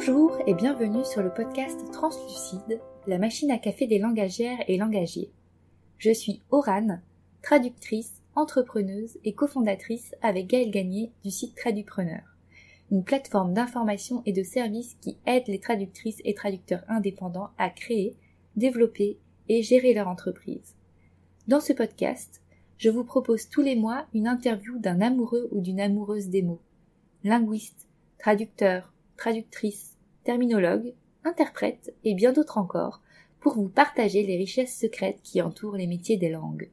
Bonjour et bienvenue sur le podcast Translucide, la machine à café des langagières et langagiers. Je suis Orane, traductrice, entrepreneuse et cofondatrice avec Gaëlle Gagné du site Tradupreneur, une plateforme d'information et de services qui aide les traductrices et traducteurs indépendants à créer, développer et gérer leur entreprise. Dans ce podcast, je vous propose tous les mois une interview d'un amoureux ou d'une amoureuse des mots, linguiste, traducteur, traductrice, terminologue, interprète et bien d'autres encore, pour vous partager les richesses secrètes qui entourent les métiers des langues.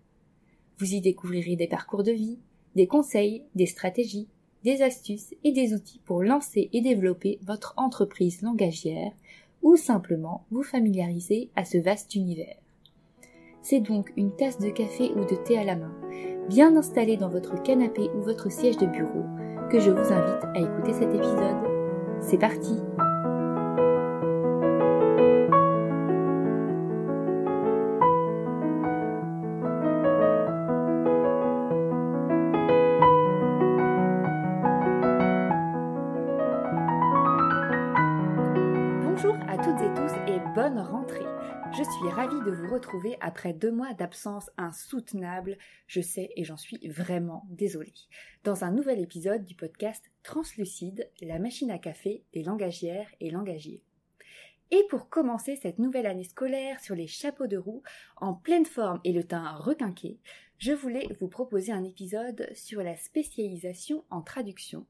Vous y découvrirez des parcours de vie, des conseils, des stratégies, des astuces et des outils pour lancer et développer votre entreprise langagière ou simplement vous familiariser à ce vaste univers. C'est donc une tasse de café ou de thé à la main, bien installée dans votre canapé ou votre siège de bureau, que je vous invite à écouter cet épisode. C'est parti retrouver après deux mois d'absence insoutenable, je sais et j'en suis vraiment désolée, dans un nouvel épisode du podcast Translucide, la machine à café des langagières et langagiers. Et pour commencer cette nouvelle année scolaire sur les chapeaux de roue, en pleine forme et le teint requinqué, je voulais vous proposer un épisode sur la spécialisation en traduction,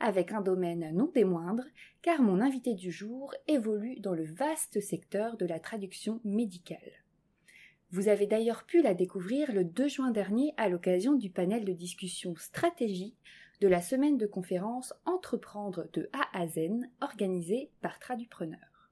avec un domaine non des moindres, car mon invité du jour évolue dans le vaste secteur de la traduction médicale. Vous avez d'ailleurs pu la découvrir le 2 juin dernier à l'occasion du panel de discussion stratégie de la semaine de conférence Entreprendre de A à Z organisée par Tradupreneur.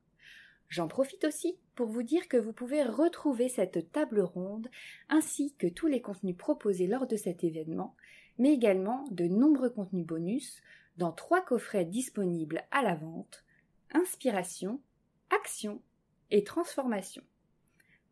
J'en profite aussi pour vous dire que vous pouvez retrouver cette table ronde ainsi que tous les contenus proposés lors de cet événement, mais également de nombreux contenus bonus dans trois coffrets disponibles à la vente Inspiration, Action et Transformation.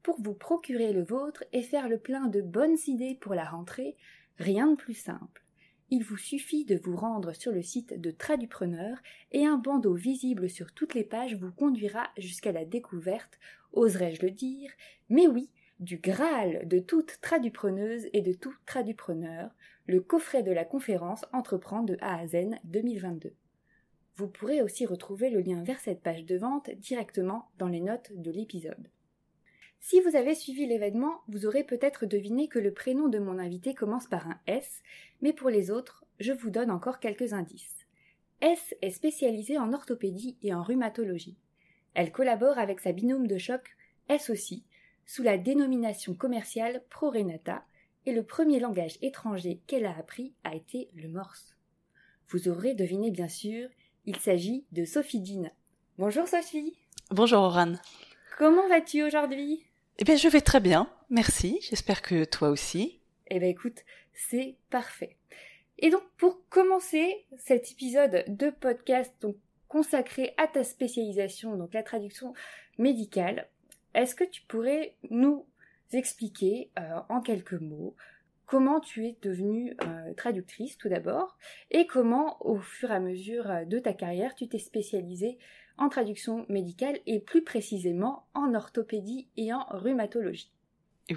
Pour vous procurer le vôtre et faire le plein de bonnes idées pour la rentrée, rien de plus simple. Il vous suffit de vous rendre sur le site de Tradupreneur et un bandeau visible sur toutes les pages vous conduira jusqu'à la découverte, oserais-je le dire, mais oui, du Graal de toute tradupreneuse et de tout tradupreneur, le coffret de la conférence Entreprendre de A à Z 2022. Vous pourrez aussi retrouver le lien vers cette page de vente directement dans les notes de l'épisode. Si vous avez suivi l'événement, vous aurez peut-être deviné que le prénom de mon invité commence par un S, mais pour les autres, je vous donne encore quelques indices. S est spécialisée en orthopédie et en rhumatologie. Elle collabore avec sa binôme de choc, S aussi, sous la dénomination commerciale ProRenata, et le premier langage étranger qu'elle a appris a été le morse. Vous aurez deviné bien sûr, il s'agit de Sophie Dean. Bonjour Sophie. Bonjour Oran. Comment vas-tu aujourd'hui? Eh bien je vais très bien, merci, j'espère que toi aussi. Eh bien écoute, c'est parfait. Et donc pour commencer cet épisode de podcast donc, consacré à ta spécialisation, donc la traduction médicale, est-ce que tu pourrais nous expliquer euh, en quelques mots comment tu es devenue euh, traductrice tout d'abord et comment au fur et à mesure euh, de ta carrière tu t'es spécialisée en traduction médicale et plus précisément en orthopédie et en rhumatologie.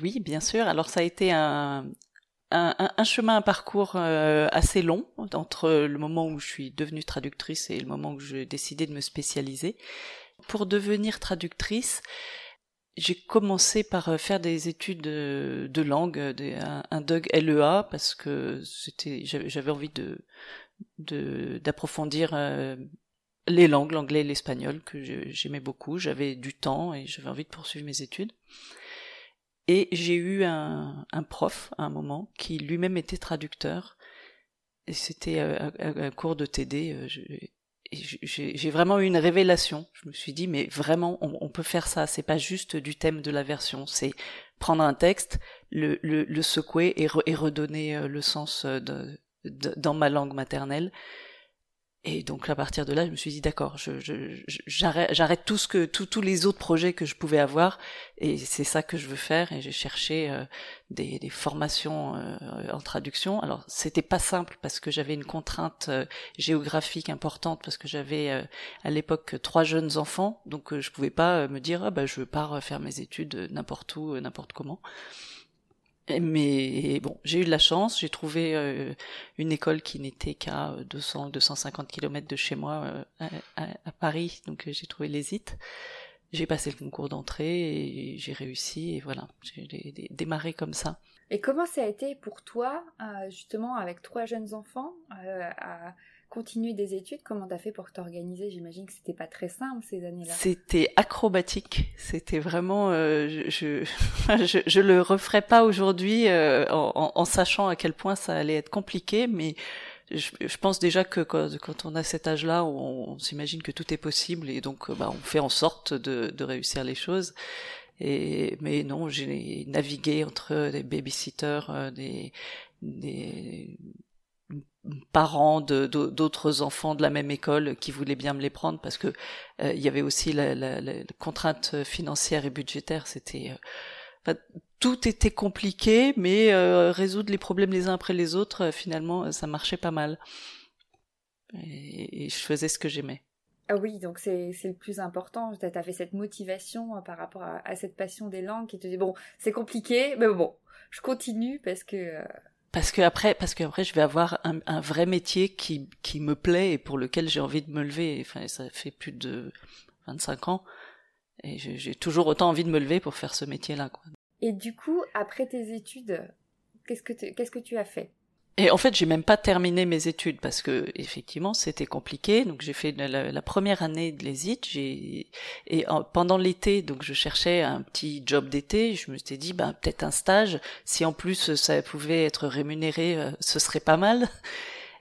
Oui, bien sûr. Alors ça a été un, un, chemin, un parcours assez long entre le moment où je suis devenue traductrice et le moment où j'ai décidé de me spécialiser. Pour devenir traductrice, j'ai commencé par euh, faire des études de, langue, un, DUG LEA parce que c'était, j'avais envie de d'approfondir euh, les langues, l'anglais et l'espagnol que j'aimais beaucoup. J'avais du temps et j'avais envie de poursuivre mes études. Et j'ai eu un, prof à un moment qui lui-même était traducteur. Et c'était euh, un, cours de TD j'ai vraiment eu une révélation. Je me suis dit, mais vraiment, on, peut faire ça. C'est pas juste du thème de la version. C'est prendre un texte, le, le, secouer et, redonner euh, le sens euh, dans ma langue maternelle. Et donc à partir de là, je me suis dit d'accord, je, j'arrête, j'arrête tout ce que tous les autres projets que je pouvais avoir, et c'est ça que je veux faire. Et j'ai cherché euh, des, des, formations euh, en traduction. Alors c'était pas simple parce que j'avais une contrainte euh, géographique importante parce que j'avais à l'époque trois jeunes enfants, donc je pouvais pas me dire ah bah je pars faire mes études n'importe où, n'importe comment. Mais bon, j'ai eu de la chance, j'ai trouvé euh, une école qui n'était qu'à 200 250 km de chez moi euh, à, Paris, donc euh, j'ai trouvé les IT. J'ai passé le concours d'entrée et j'ai réussi et voilà, j'ai démarré comme ça. Et comment ça a été pour toi, justement, avec trois jeunes enfants, continuer des études, comment t'as fait pour t'organiser? J'imagine que c'était pas très simple ces années-là. C'était acrobatique. C'était vraiment, euh, je, je, je, le referais pas aujourd'hui euh, en, en, sachant à quel point ça allait être compliqué, mais je, pense déjà que quand, on a cet âge-là, on, s'imagine que tout est possible et donc bah, on fait en sorte de, de réussir les choses. Et, mais non, j'ai navigué entre des babysitters, euh, des, des parents d'autres enfants de la même école qui voulaient bien me les prendre parce que euh, il y avait aussi la, contrainte financière et budgétaire c'était euh, tout était compliqué mais euh, résoudre les problèmes les uns après les autres finalement ça marchait pas mal et, je faisais ce que j'aimais ah oui, donc c'est le plus important. Tu as fait cette motivation par rapport à, à, cette passion des langues qui te dit bon, c'est compliqué, mais bon, je continue parce que parce que après, parce que après, je vais avoir un, un, vrai métier qui qui me plaît et pour lequel j'ai envie de me lever. Enfin, ça fait plus de 25 ans et j'ai toujours autant envie de me lever pour faire ce métier-là. Quoi. Et du coup, après tes études, qu'est-ce que qu'est-ce que tu as fait? Et en fait, j'ai même pas terminé mes études parce que effectivement, c'était compliqué. Donc, j'ai fait la, première année de l'ESIT. Et pendant l'été, donc je cherchais un petit job d'été. Je me suis dit, ben peut-être un stage. Si en plus ça pouvait être rémunéré, euh, ce serait pas mal.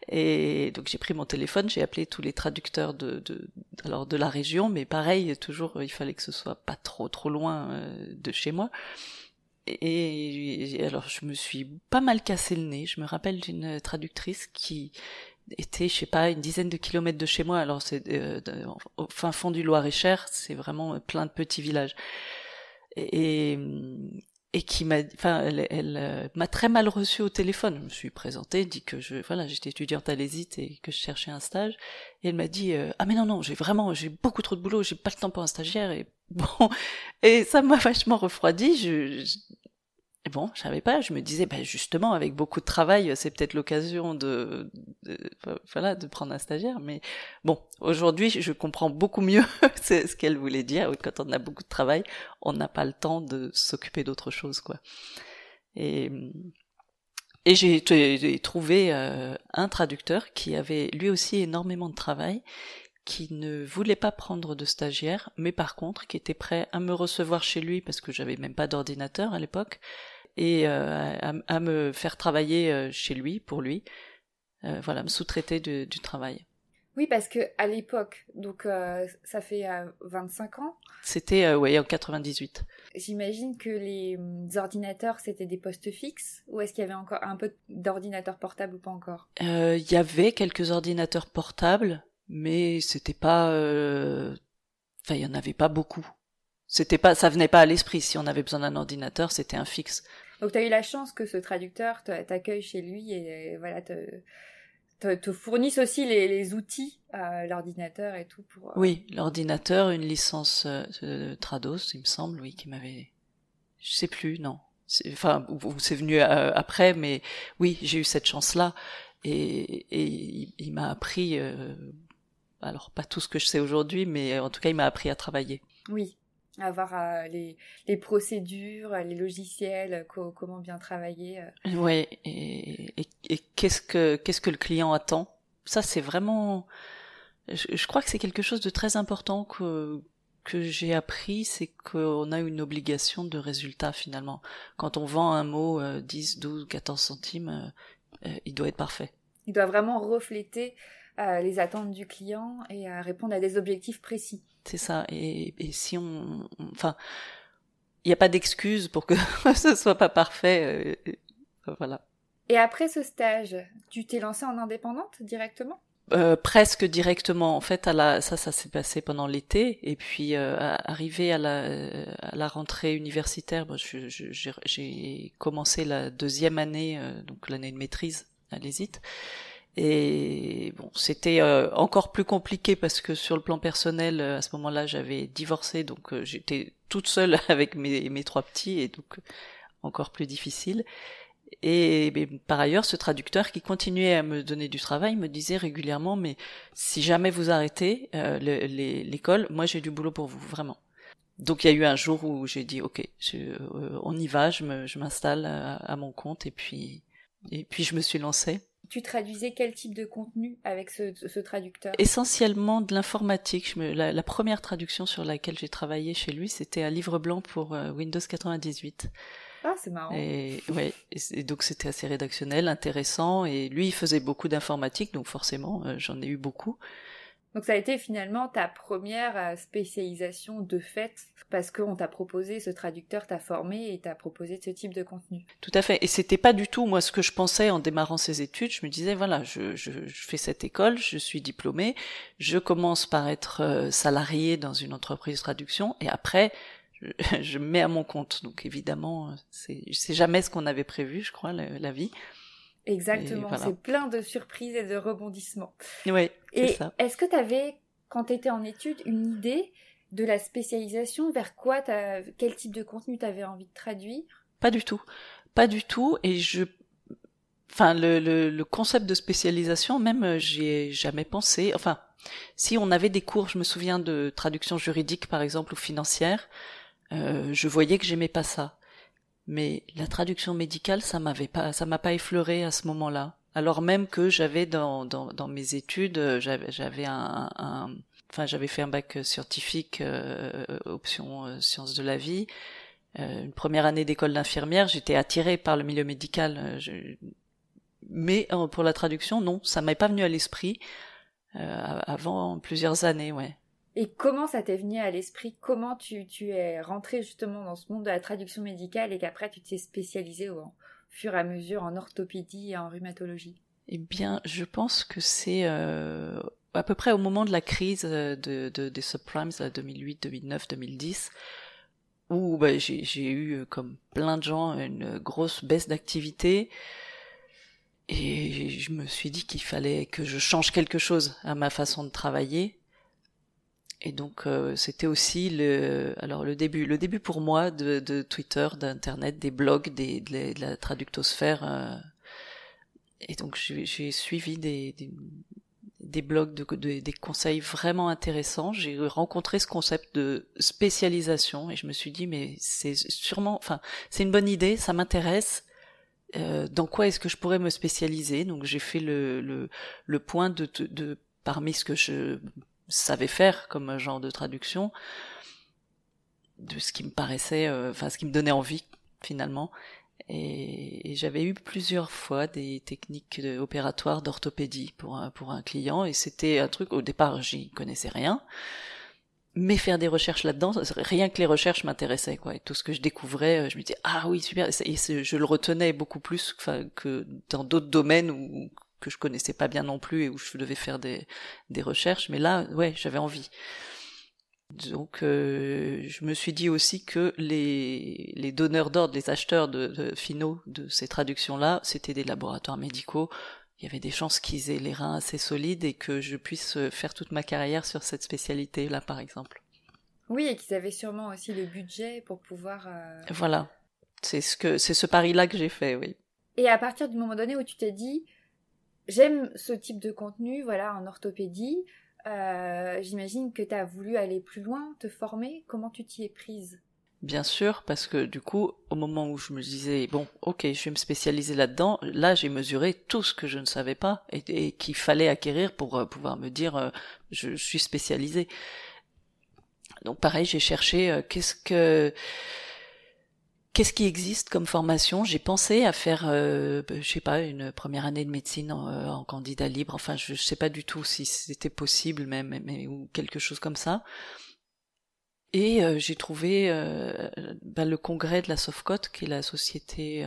Et donc j'ai pris mon téléphone, j'ai appelé tous les traducteurs de, de, alors de la région, mais pareil, toujours il fallait que ce soit pas trop trop loin euh, de chez moi. Et, alors je me suis pas mal cassé le nez. Je me rappelle d'une traductrice qui était, je sais pas, une dizaine de kilomètres de chez moi. Alors c'est euh, au fin fond du Loir-et-Cher, c'est vraiment plein de petits villages. Et, et qui m'a, enfin, elle, elle euh, m'a très mal reçu au téléphone. Je me suis présentée, dit que je, voilà, j'étais étudiante à l'ESIT et que je cherchais un stage. Et elle m'a dit, euh, ah mais non non, j'ai vraiment, j'ai beaucoup trop de boulot, j'ai pas le temps pour un stagiaire. Et bon, et ça m'a vachement refroidi. Je, et bon, je savais pas. Je me disais, bah justement, avec beaucoup de travail, c'est peut-être l'occasion de, voilà, de prendre un stagiaire. Mais bon, aujourd'hui, je comprends beaucoup mieux ce qu'elle voulait dire. Quand on a beaucoup de travail, on n'a pas le temps de s'occuper d'autre chose, quoi. Et et j'ai trouvé euh, un traducteur qui avait lui aussi énormément de travail, qui ne voulait pas prendre de stagiaire, mais par contre qui était prêt à me recevoir chez lui parce que j'avais même pas d'ordinateur à l'époque, et euh, à, me faire travailler euh, chez lui, pour lui, euh, voilà, me sous-traiter du travail. Oui, parce que à l'époque, donc ça fait 25 ans. C'était oui en 98. J'imagine que les hum, ordinateurs c'était des postes fixes ou est-ce qu'il y avait encore un peu d'ordinateurs portables ou pas encore? Il y avait quelques ordinateurs portables, mais c'était pas, enfin il y en avait pas beaucoup. C'était pas, ça venait pas à l'esprit. Si on avait besoin d'un ordinateur, c'était un fixe. Donc tu as eu la chance que ce traducteur t'accueille chez lui et voilà te, te, fournisse aussi les, outils, euh, l'ordinateur et tout pour. Euh, oui, l'ordinateur, une licence euh, Trados, il me semble, oui, qui m'avait. Je sais plus, non. Enfin, c'est venu après, mais oui, j'ai eu cette chance-là et, et il, m'a appris. Alors pas tout ce que je sais aujourd'hui, mais en tout cas, il m'a appris à travailler. Oui, avoir euh, les, les, procédures, les logiciels, comment bien travailler. Euh. Ouais, et, et, qu'est-ce que qu'est-ce que le client attend? Ça, c'est vraiment. Je, crois que c'est quelque chose de très important que que j'ai appris, c'est qu'on a une obligation de résultat finalement. Quand on vend un mot 10, 12, 14 centimes, euh, il doit être parfait. Il doit vraiment refléter les attentes du client et répondre à des objectifs précis. C'est ça. Et, et, si on, enfin, il n'y a pas d'excuse pour que ce soit pas parfait. Euh, voilà. Et après ce stage, tu t'es lancée en indépendante directement? Euh, presque directement. En fait, à la, ça, ça s'est passé pendant l'été, et puis euh, arrivé à la, à la rentrée universitaire, bon, j'ai commencé la deuxième année, euh, donc l'année de maîtrise à l'ESIT. Et bon, c'était euh, encore plus compliqué parce que sur le plan personnel, à ce moment-là, j'avais divorcé, donc j'étais toute seule avec mes, mes trois petits, et donc encore plus difficile. Et par ailleurs, ce traducteur qui continuait à me donner du travail me disait régulièrement, mais si jamais vous arrêtez euh, l'école, moi j'ai du boulot pour vous, vraiment. Donc il y a eu un jour où j'ai dit, ok, euh, on y va, je m'installe à, mon compte et puis et puis je me suis lancée. Tu traduisais quel type de contenu avec ce, traducteur? Essentiellement de l'informatique. La, la, première traduction sur laquelle j'ai travaillé chez lui, c'était un livre blanc pour euh, Windows 98. Ah, c'est marrant. Et, ouais, et, donc c'était assez rédactionnel, intéressant. Et lui, il faisait beaucoup d'informatique, donc forcément, euh, j'en ai eu beaucoup. Donc ça a été finalement ta première euh, spécialisation de fait, parce qu'on t'a proposé, ce traducteur t'a formé et t'a proposé ce type de contenu. Tout à fait. Et c'était pas du tout moi ce que je pensais en démarrant ces études. Je me disais voilà, je, je, je fais cette école, je suis diplômée, je commence par être euh, salarié dans une entreprise de traduction, et après je, me mets à mon compte. Donc évidemment, c'est jamais ce qu'on avait prévu, je crois, la, vie. Exactement, c'est plein de surprises et de rebondissements. Oui, Et est-ce que tu avais, quand tu étais en études, une idée de la spécialisation Vers quoi Quel type de contenu tu avais envie de traduire? Pas du tout. Pas du tout. Et je enfin le, le, le, concept de spécialisation même j'y ai jamais pensé enfin si on avait des cours je me souviens de traduction juridique par exemple ou financière euh, je voyais que j'aimais pas ça. Mais la traduction médicale, ça m'avait pas, ça m'a pas effleuré à ce moment-là. Alors même que j'avais dans, dans, dans, mes études, euh, j'avais un, un, enfin j'avais fait un bac scientifique euh, option euh, sciences de la vie. Euh, une première année d'école d'infirmière, j'étais attirée par le milieu médical. Je... Mais pour la traduction, non, ça m'est pas venu à l'esprit avant plusieurs années, ouais. Et comment ça t'est venu à l'esprit? Comment tu, es rentré justement dans ce monde de la traduction médicale et qu'après tu t'es spécialisé au fur et à mesure en orthopédie et en rhumatologie? Eh bien, je pense que c'est euh, à peu près au moment de la crise de, de des subprimes, 2008, 2009, 2010, où bah, j'ai eu, comme plein de gens, une grosse baisse d'activité. Et je me suis dit qu'il fallait que je change quelque chose à ma façon de travailler et donc euh, c'était aussi le alors le début le début pour moi de, de Twitter, d'internet, des blogs, des, de, la, traductosphère. Euh, et donc j'ai suivi des, des, blogs de, des conseils vraiment intéressants. J'ai rencontré ce concept de spécialisation et je me suis dit mais c'est sûrement enfin c'est une bonne idée, ça m'intéresse. Euh, dans quoi est-ce que je pourrais me spécialiser? Donc j'ai fait le, le, le point de, de parmi ce que je savais faire comme genre de traduction, de ce qui me paraissait, euh, enfin ce qui me donnait envie finalement. Et, j'avais eu plusieurs fois des techniques opératoires d'orthopédie pour un, pour un client, et c'était un truc, au départ j'y connaissais rien, mais faire des recherches là-dedans, rien que les recherches m'intéressaient, quoi. Et tout ce que je découvrais, euh, je me disais, ah oui, super, et je le retenais beaucoup plus que dans d'autres domaines où, que je connaissais pas bien non plus et où je devais faire des, des recherches. Mais là, ouais, j'avais envie. Donc, euh, je me suis dit aussi que les, les donneurs d'ordre, les acheteurs de, finaux de ces traductions-là, c'était des laboratoires médicaux. Il y avait des chances qu'ils aient les reins assez solides et que je puisse faire toute ma carrière sur cette spécialité-là, par exemple. Oui, et qu'ils avaient sûrement aussi le budget pour pouvoir. Euh, voilà, c'est ce que c'est ce pari-là que j'ai fait, oui. Et à partir du moment donné où tu t'es dit, J'aime ce type de contenu, voilà, en orthopédie. Euh, j'imagine que tu as voulu aller plus loin, te former. Comment tu t'y es prise? Bien sûr, parce que du coup, au moment où je me disais, bon, ok, je vais me spécialiser là-dedans, là, j'ai mesuré tout ce que je ne savais pas et, qu'il fallait acquérir pour euh, pouvoir me dire, euh, je, suis spécialisé. Donc pareil, j'ai cherché qu'est-ce que Qu'est-ce qui existe comme formation? J'ai pensé à faire, euh, je sais pas, une première année de médecine en, euh, candidat libre. Enfin, je, ne sais pas du tout si c'était possible même, mais, ou quelque chose comme ça. Et euh, j'ai trouvé euh, bah, le congrès de la SOFCOT, qui est la société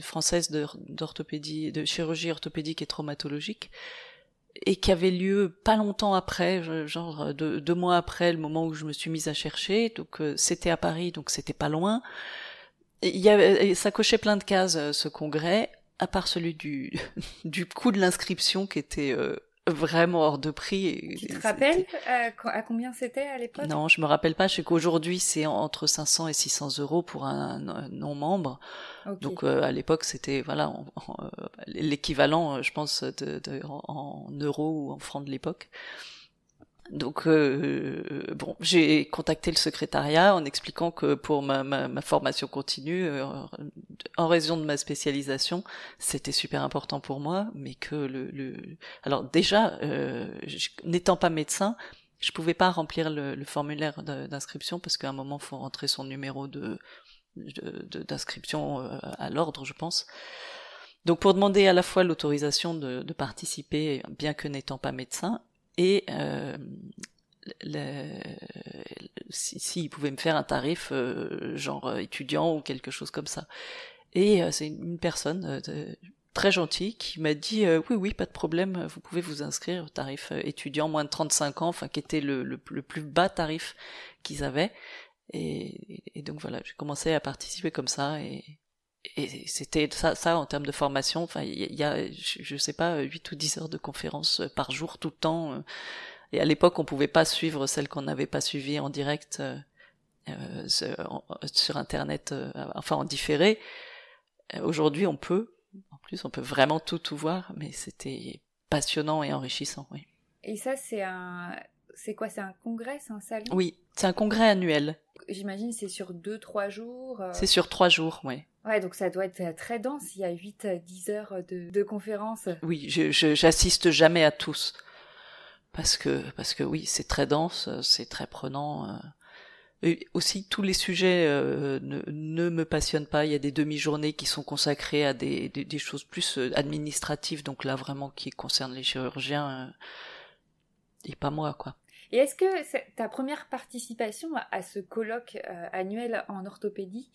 française d'orthopédie, de, chirurgie orthopédique et traumatologique, et qui avait lieu pas longtemps après, genre deux, deux, mois après le moment où je me suis mise à chercher. Donc c'était à Paris, donc c'était pas loin. Il y avait, ça cochait plein de cases ce congrès, à part celui du du coût de l'inscription qui était vraiment hors de prix. Tu te rappelles euh, à combien c'était à l'époque? Non, je me rappelle pas. Je sais qu'aujourd'hui c'est entre 500 et 600 euros pour un, non-membre. Donc euh, à l'époque c'était voilà euh, l'équivalent, je pense, de, de, en euros ou en francs de l'époque. Donc euh, bon, j'ai contacté le secrétariat en expliquant que pour ma, ma, ma formation continue, euh, en raison de ma spécialisation, c'était super important pour moi, mais que le, le... alors déjà, euh, n'étant pas médecin, je pouvais pas remplir le, formulaire d'inscription parce qu'à un moment, faut rentrer son numéro d'inscription euh, à l'ordre, je pense. Donc pour demander à la fois l'autorisation de, participer, bien que n'étant pas médecin, et euh, s'il si, pouvait me faire un tarif euh, genre euh, étudiant ou quelque chose comme ça. Et euh, c'est une personne euh, très gentille qui m'a dit oui oui pas de problème vous pouvez vous inscrire au tarif étudiant moins de 35 ans enfin qui était le, le, le plus bas tarif qu'ils avaient et, et, donc voilà j'ai commencé à participer comme ça et, et c'était ça, en termes de formation. Enfin, il y, a, je, sais pas, 8 ou 10 heures de conférences euh, par jour, tout le temps. Euh. Et à l'époque, on pouvait pas suivre celles qu'on n'avait pas suivies en direct euh sur Internet, enfin en différé. Aujourd'hui, on peut. En plus, on peut vraiment tout tout voir, mais c'était passionnant et enrichissant, oui. Et ça, c'est un, c'est quoi C'est un congrès, c'est un salon? Oui, c'est un congrès annuel. J'imagine c'est sur 2-3 jours. C'est sur 3 jours, oui. Ouais, donc ça doit être très dense. Il y a 8-10 heures de, de conférences. Oui, je, j'assiste jamais à tous. Parce que, parce que oui, c'est très dense, c'est très prenant. Euh. Et aussi, tous les sujets euh, ne, ne, me passionnent pas. Il y a des demi-journées qui sont consacrées à des, des, des, choses plus euh, administratives, donc là vraiment qui concernent les chirurgiens et pas moi, quoi. Et est-ce que ta première participation à ce colloque annuel en orthopédie,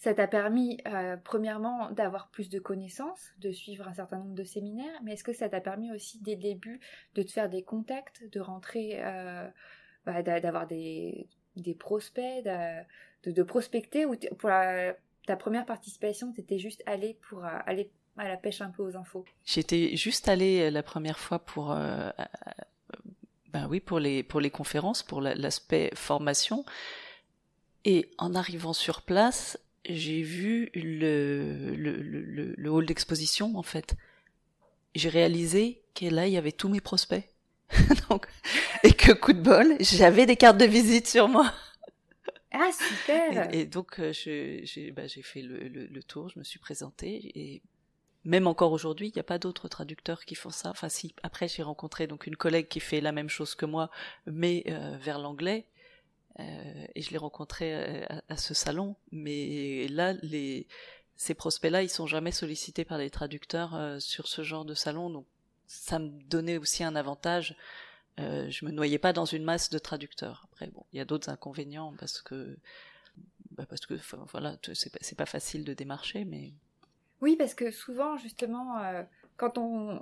ça t'a permis, euh, premièrement, d'avoir plus de connaissances, de suivre un certain nombre de séminaires, mais est-ce que ça t'a permis aussi, dès le début, de te faire des contacts, de rentrer, euh, bah, d'avoir des, prospects, de, prospecter, ou ta première participation, t'étais juste allé pour euh, aller à la pêche un peu aux infos? J'étais juste allé la première fois pour... ben oui, pour les, pour les conférences, pour l'aspect formation. Et en arrivant sur place, j'ai vu le, le, le, le hall d'exposition, en fait. J'ai réalisé que là, il y avait tous mes prospects. Donc, et que coup de bol, j'avais des cartes de visite sur moi. Ah, super Et, donc, euh, j'ai bah, fait le, le, le, tour, je me suis présentée, et même encore aujourd'hui, il n'y a pas d'autres traducteurs qui font ça. Enfin, si, après, j'ai rencontré donc une collègue qui fait la même chose que moi, mais euh, vers l'anglais, euh, et je l'ai rencontré euh, à, ce salon. Mais là, les, ces prospects-là, ils sont jamais sollicités par les traducteurs euh, sur ce genre de salon. Donc, ça me donnait aussi un avantage. je me noyais pas dans une masse de traducteurs. Après, bon, il y a d'autres inconvénients parce que, bah parce que, voilà, c'est pas, pas facile de démarcher, mais. Oui, parce que souvent, justement, quand on,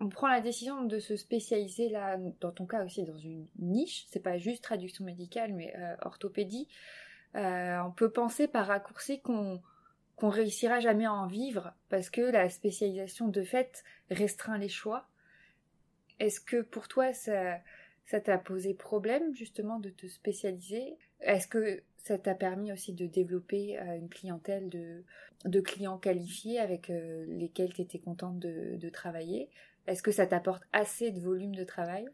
on prend la décision de se spécialiser là, dans ton cas aussi, dans une niche. C'est pas juste traduction médicale, mais euh, orthopédie. Euh, on peut penser par raccourci qu'on qu'on réussira jamais à en vivre parce que la spécialisation de fait restreint les choix. Est-ce que pour toi ça ça t'a posé problème justement de te spécialiser? Est-ce que ça t'a permis aussi de développer euh, une clientèle de, clients qualifiés avec lesquels tu étais contente de, travailler est-ce que ça t'apporte assez de volume de travail?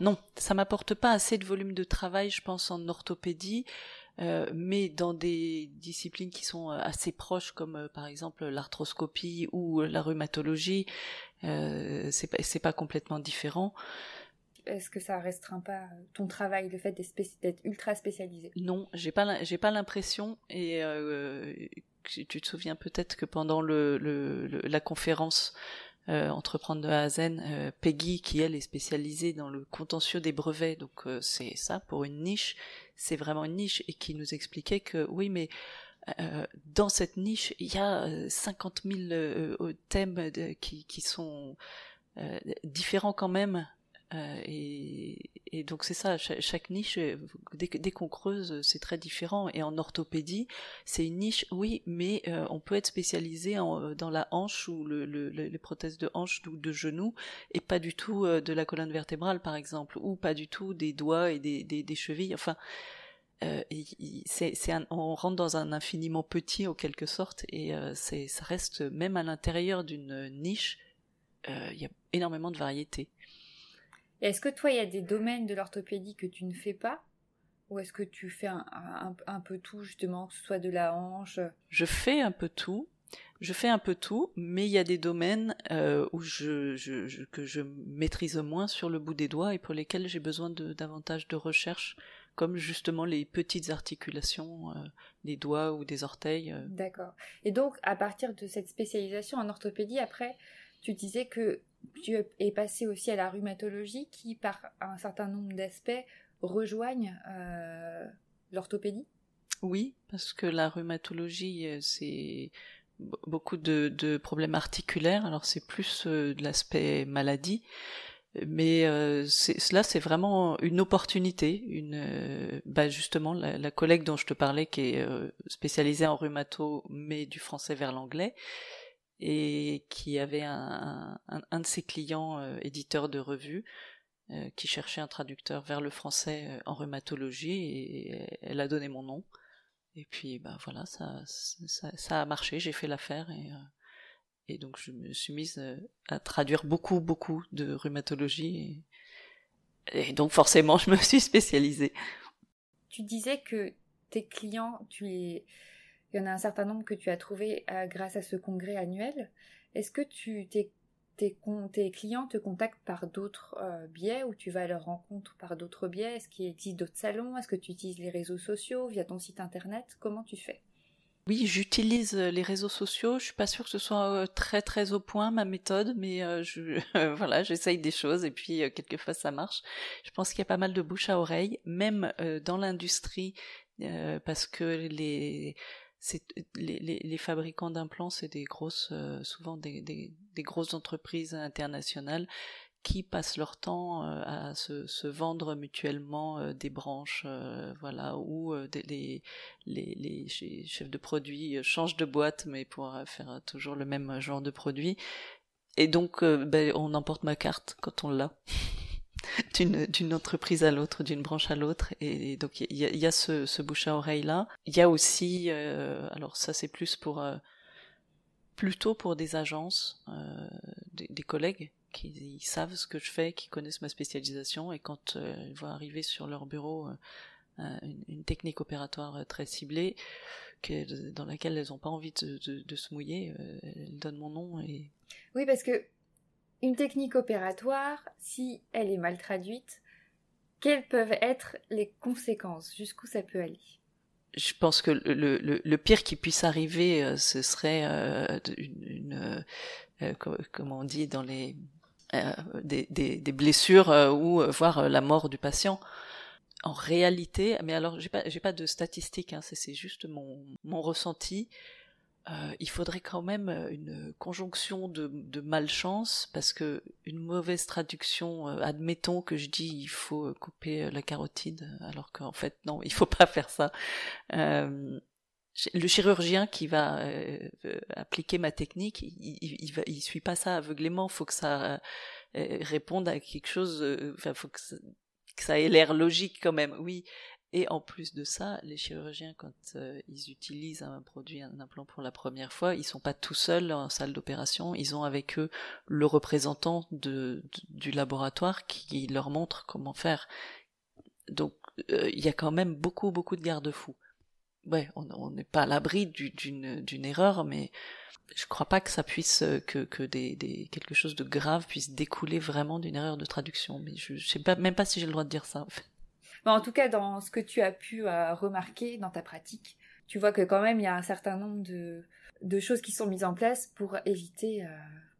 Non, ça m'apporte pas assez de volume de travail, je pense, en orthopédie. Euh, mais dans des disciplines qui sont euh, assez proches, comme euh, par exemple l'arthroscopie ou la rhumatologie, euh, c'est pas complètement différent. Est-ce que ça restreint pas ton travail, le fait d'être ultra spécialisé? Non, j'ai pas pas l'impression et euh, tu te souviens peut-être que pendant la conférence euh, entreprendre de A à Z. Euh, Peggy, qui elle est spécialisée dans le contentieux des brevets, donc euh, c'est ça pour une niche, c'est vraiment une niche, et qui nous expliquait que oui, mais dans cette niche, il y a 50 000 thèmes qui sont différents quand même euh, et, donc c'est ça, chaque, niche, euh, dès, qu'on creuse, c'est très différent. Et en orthopédie, c'est une niche, oui, mais euh, on peut être spécialisé dans la hanche ou le, le, les prothèses de hanche ou de genou, et pas du tout de la colonne vertébrale, par exemple, ou pas du tout des doigts et des, chevilles. Enfin, euh, on rentre dans un infiniment petit en quelque sorte, et ça reste même à l'intérieur d'une niche, il y a énormément de variétés. Est-ce que toi, il y a des domaines de l'orthopédie que tu ne fais pas? Ou est-ce que tu fais un, un, peu tout, justement, que ce soit de la hanche? Je fais un peu tout. Je fais un peu tout, mais il y a des domaines euh, où je, je, que je maîtrise moins sur le bout des doigts et pour lesquels j'ai besoin de davantage de recherche, comme justement les petites articulations euh, des doigts ou des orteils. Euh. D'accord. Et donc, à partir de cette spécialisation en orthopédie, après, tu disais que tu es passé aussi à la rhumatologie qui, par un certain nombre d'aspects, rejoignent euh, l'orthopédie Oui, parce que la rhumatologie, euh, c'est beaucoup de, problèmes articulaires. Alors c'est plus euh, l'aspect maladie, mais cela c'est vraiment une opportunité. Bah justement, la, collègue dont je te parlais, qui est spécialisée en rhumato, mais du français vers l'anglais, et qui avait un, un, de ses clients euh, éditeurs de revue euh, qui cherchait un traducteur vers le français euh, en rhumatologie et, elle a donné mon nom. Et puis bah voilà, ça, ça, a marché, j'ai fait l'affaire et, et donc je me suis mise à traduire beaucoup beaucoup de rhumatologie et donc forcément je me suis spécialisée. Tu disais que tes clients, tu les il y en a un certain nombre que tu as trouvé euh, grâce à ce congrès annuel. Est-ce que tes, clients te contactent par d'autres euh, biais ou tu vas à leur rencontre par d'autres biais? Est-ce qu'il existe d'autres salons? Est-ce que tu utilises les réseaux sociaux via ton site internet? Comment tu fais? Oui, j'utilise euh, les réseaux sociaux. Je suis pas sûre que ce soit très très au point ma méthode, mais voilà, j'essaye des choses et puis quelquefois ça marche. Je pense qu'il y a pas mal de bouche à oreille, même dans l'industrie, parce que les les, fabricants d'implants, c'est des grosses, euh, souvent des, grosses entreprises internationales qui passent leur temps euh, à se, vendre mutuellement euh, des branches, voilà, les, les, les, chefs de produits changent de boîte, mais pour faire toujours le même genre de produit. Et donc, ben, on emporte ma carte quand on l'a. d'une entreprise à l'autre, d'une branche à l'autre. Et, donc il y a, ce, bouche à oreille là. Il y a aussi, euh, alors ça c'est plus pour euh, plutôt pour des agences, euh, des, collègues qui savent ce que je fais, qui connaissent ma spécialisation et quand ils vont arriver sur leur bureau une, technique opératoire très ciblée dans laquelle elles n'ont pas envie de, de, de se mouiller, elles donnent mon nom et oui parce que une technique opératoire, si elle est mal traduite, quelles peuvent être les conséquences? Jusqu'où ça peut aller? Je pense que le, pire qui puisse arriver, euh, ce serait euh, une, euh, comment on dit dans les des, blessures ou voire la mort du patient. En réalité, mais alors j'ai pas j'ai pas de statistiques, hein, c'est juste mon mon ressenti. Euh, il faudrait quand même euh, une conjonction de, de, malchance parce que une mauvaise traduction, euh, admettons que je dis il faut couper la carotide, alors qu'en fait non, il faut pas faire ça. le chirurgien qui va appliquer ma technique, il, il, va, il suit pas ça aveuglément. Faut que ça réponde à quelque chose. Enfin, faut que ça ait l'air logique quand même. Oui, et en plus de ça, les chirurgiens, quand euh, ils utilisent un produit, un implant pour la première fois, ils sont pas tout seuls en salle d'opération. Ils ont avec eux le représentant du laboratoire qui leur montre comment faire. Donc, euh, il y a quand même beaucoup, beaucoup de garde-fous. Ouais, on n'est pas à l'abri d'une erreur, mais je crois pas que ça puisse euh, que, des, quelque chose de grave puisse découler vraiment d'une erreur de traduction. Mais je, je sais pas même pas si j'ai le droit de dire ça. En tout cas, dans ce que tu as pu euh, remarquer dans ta pratique, tu vois que quand même il y a un certain nombre de, de choses qui sont mises en place pour éviter, euh,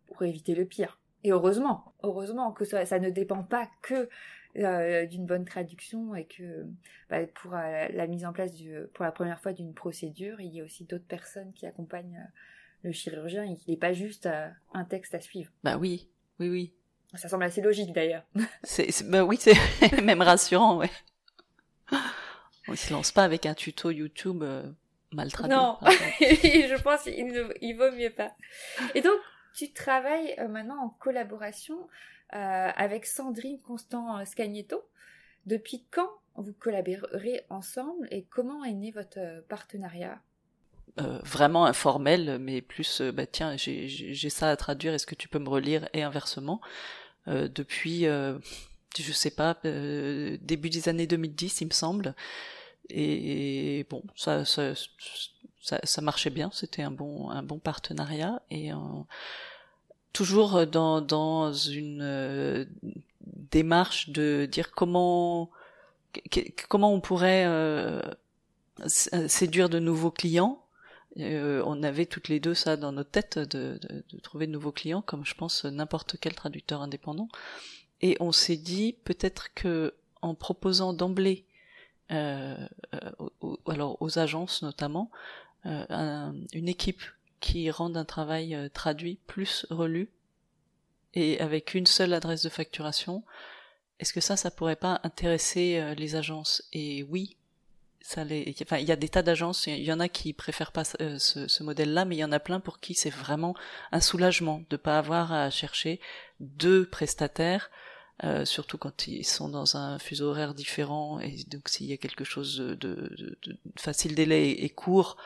pour éviter le pire. Et heureusement, heureusement que ça, ça ne dépend pas que euh, d'une bonne traduction et que bah, pour la mise en place du, pour la première fois d'une procédure, il y a aussi d'autres personnes qui accompagnent le chirurgien et qu'il n'est pas juste un texte à suivre. Bah oui, oui, oui. Ça semble assez logique d'ailleurs. C'est, bah oui, c'est même rassurant, ouais. On se lance pas avec un tuto YouTube mal traduit. Non, je pense qu'il il vaut mieux pas. Et donc, tu travailles maintenant en collaboration avec Sandrine Constant Scagnetto. Depuis quand vous collaborez ensemble et comment est né votre partenariat? Euh, vraiment informel, mais plus, euh, bah tiens, j'ai ça à traduire, est-ce que tu peux me relire? Et inversement. Euh, depuis, je sais pas, début des années 2010, il me semble. Et, bon, ça, ça, ça, marchait bien, c'était un bon, un bon partenariat. Et toujours dans, dans une démarche de dire comment comment on pourrait séduire de nouveaux clients. Euh, on avait toutes les deux ça dans notre tête de, trouver de nouveaux clients, comme je pense n'importe quel traducteur indépendant. Et on s'est dit peut-être que en proposant d'emblée, euh, euh alors aux agences notamment, euh, une équipe qui rende un travail traduit plus relu et avec une seule adresse de facturation, est-ce que ça, ça pourrait pas intéresser les agences? Et oui, ça les, enfin, il y a des tas d'agences, il y en a qui préfèrent pas ce, ce modèle-là, mais il y en a plein pour qui c'est vraiment un soulagement de pas avoir à chercher deux prestataires, euh, surtout quand ils sont dans un fuseau horaire différent, et donc s'il y a quelque chose de, de, de facile délai et court,